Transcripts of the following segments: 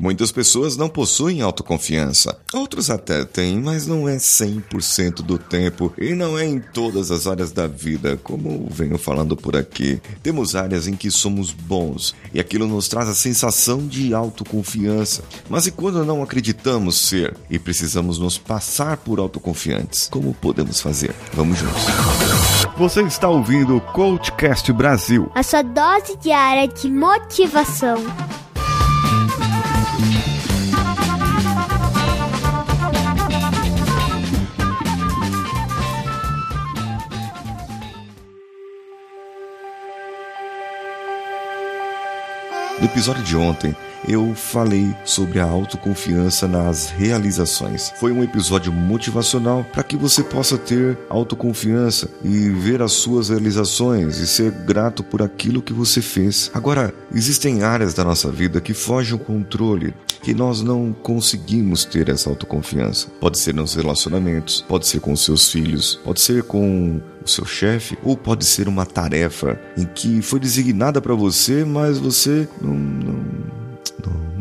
Muitas pessoas não possuem autoconfiança. Outros até têm, mas não é 100% do tempo e não é em todas as áreas da vida, como venho falando por aqui. Temos áreas em que somos bons e aquilo nos traz a sensação de autoconfiança. Mas e quando não acreditamos ser e precisamos nos passar por autoconfiantes? Como podemos fazer? Vamos juntos. Você está ouvindo o Coachcast Brasil. A sua dose diária de motivação. No episódio de ontem, eu falei sobre a autoconfiança nas realizações. Foi um episódio motivacional para que você possa ter autoconfiança e ver as suas realizações e ser grato por aquilo que você fez. Agora, existem áreas da nossa vida que fogem ao controle, que nós não conseguimos ter essa autoconfiança. Pode ser nos relacionamentos, pode ser com seus filhos, pode ser com o seu chefe, ou pode ser uma tarefa em que foi designada para você, mas você não,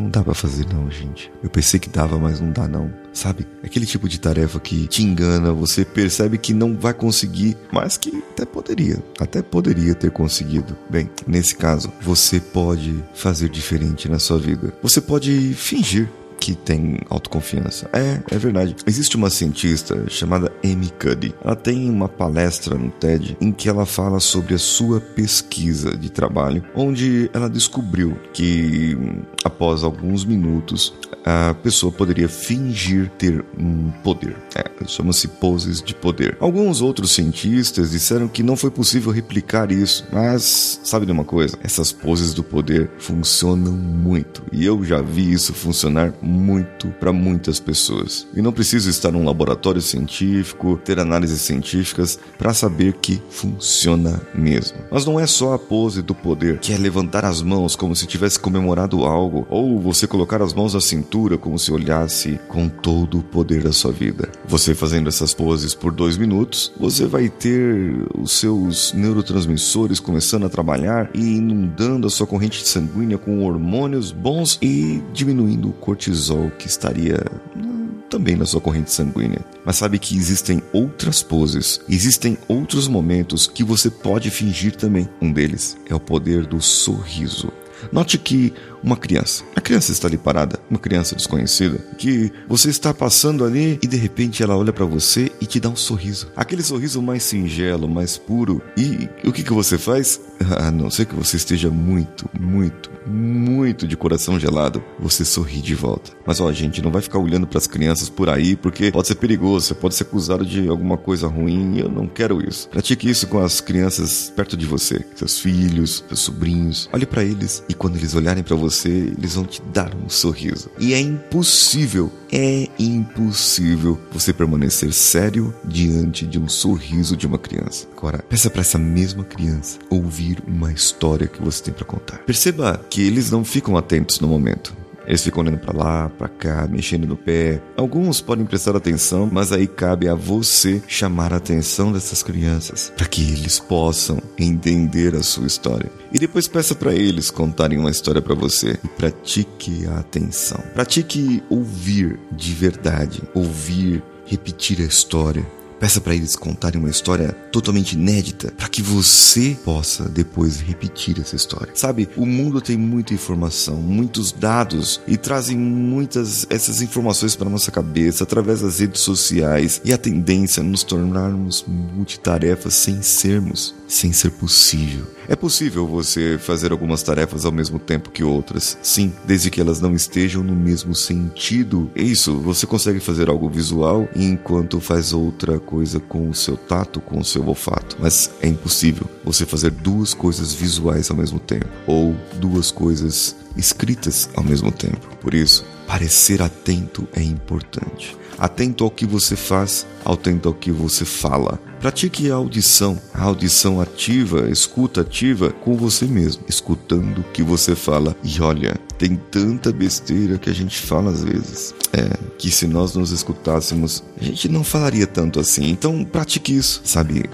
não, dá para fazer não, gente. Eu pensei que dava, mas não dá não. Sabe? Aquele tipo de tarefa que te engana, você percebe que não vai conseguir, mas que até poderia, até poderia ter conseguido. Bem, nesse caso, você pode fazer diferente na sua vida. Você pode fingir que tem autoconfiança. É, é verdade. Existe uma cientista chamada Amy Cuddy. Ela tem uma palestra no TED em que ela fala sobre a sua pesquisa de trabalho, onde ela descobriu que após alguns minutos a pessoa poderia fingir ter um poder. É, chama-se poses de poder. Alguns outros cientistas disseram que não foi possível replicar isso, mas sabe de uma coisa? Essas poses do poder funcionam muito e eu já vi isso funcionar muito para muitas pessoas. E não preciso estar num laboratório científico, ter análises científicas para saber que funciona mesmo. Mas não é só a pose do poder, que é levantar as mãos como se tivesse comemorado algo, ou você colocar as mãos na cintura como se olhasse com todo o poder da sua vida. Você fazendo essas poses por dois minutos, você vai ter os seus neurotransmissores começando a trabalhar e inundando a sua corrente sanguínea com hormônios bons e diminuindo o cortisol cortisol que estaria hum, também na sua corrente sanguínea. Mas sabe que existem outras poses, existem outros momentos que você pode fingir também. Um deles é o poder do sorriso. Note que uma criança, a criança está ali parada, uma criança desconhecida, que você está passando ali e de repente ela olha para você e te dá um sorriso. Aquele sorriso mais singelo, mais puro. E o que, que você faz? A não ser que você esteja muito, muito, muito de coração gelado, você sorri de volta. Mas ó, gente, não vai ficar olhando para as crianças por aí porque pode ser perigoso, você pode ser acusado de alguma coisa ruim e eu não quero isso. Pratique isso com as crianças perto de você, seus filhos, seus sobrinhos. Olhe para eles e quando eles olharem para você, eles vão te dar um sorriso. E é impossível, é impossível você permanecer sério diante de um sorriso de uma criança. Agora, peça para essa mesma criança ouvir uma história que você tem para contar. Perceba que eles não ficam atentos no momento. Eles ficam olhando para lá, para cá, mexendo no pé. Alguns podem prestar atenção, mas aí cabe a você chamar a atenção dessas crianças para que eles possam entender a sua história. E depois peça para eles contarem uma história para você e pratique a atenção. Pratique ouvir de verdade, ouvir, repetir a história Peça para eles contarem uma história totalmente inédita para que você possa depois repetir essa história. Sabe, o mundo tem muita informação, muitos dados e trazem muitas essas informações para nossa cabeça através das redes sociais e a tendência a nos tornarmos multitarefas sem sermos, sem ser possível. É possível você fazer algumas tarefas ao mesmo tempo que outras, sim, desde que elas não estejam no mesmo sentido. É isso, você consegue fazer algo visual enquanto faz outra coisa com o seu tato, com o seu olfato. Mas é impossível você fazer duas coisas visuais ao mesmo tempo, ou duas coisas escritas ao mesmo tempo. Por isso, parecer atento é importante. Atento ao que você faz, atento ao que você fala. Pratique a audição, a audição ativa, escuta ativa com você mesmo, escutando o que você fala. E olha, tem tanta besteira que a gente fala às vezes. É, que se nós nos escutássemos, a gente não falaria tanto assim. Então pratique isso, sabe?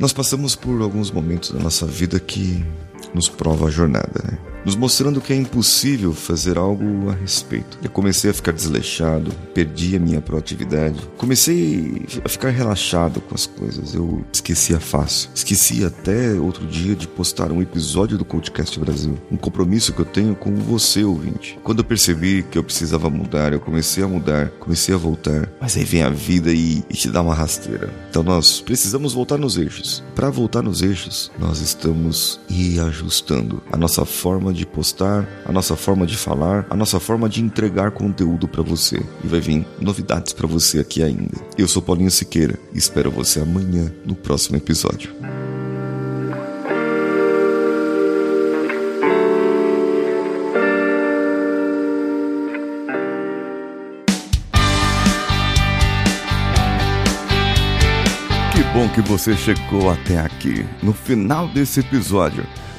Nós passamos por alguns momentos da nossa vida que nos prova a jornada, né? Nos mostrando que é impossível fazer algo a respeito. Eu comecei a ficar desleixado, perdi a minha proatividade, comecei a ficar relaxado com as coisas. Eu esquecia fácil. Esqueci até outro dia de postar um episódio do Coachcast Brasil, um compromisso que eu tenho com você, ouvinte. Quando eu percebi que eu precisava mudar, eu comecei a mudar, comecei a voltar, mas aí vem a vida e, e te dá uma rasteira. Então nós precisamos voltar nos eixos. Para voltar nos eixos, nós estamos reajustando a nossa forma de postar, a nossa forma de falar, a nossa forma de entregar conteúdo para você. E vai vir novidades para você aqui ainda. Eu sou Paulinho Siqueira e espero você amanhã no próximo episódio. Que bom que você chegou até aqui. No final desse episódio,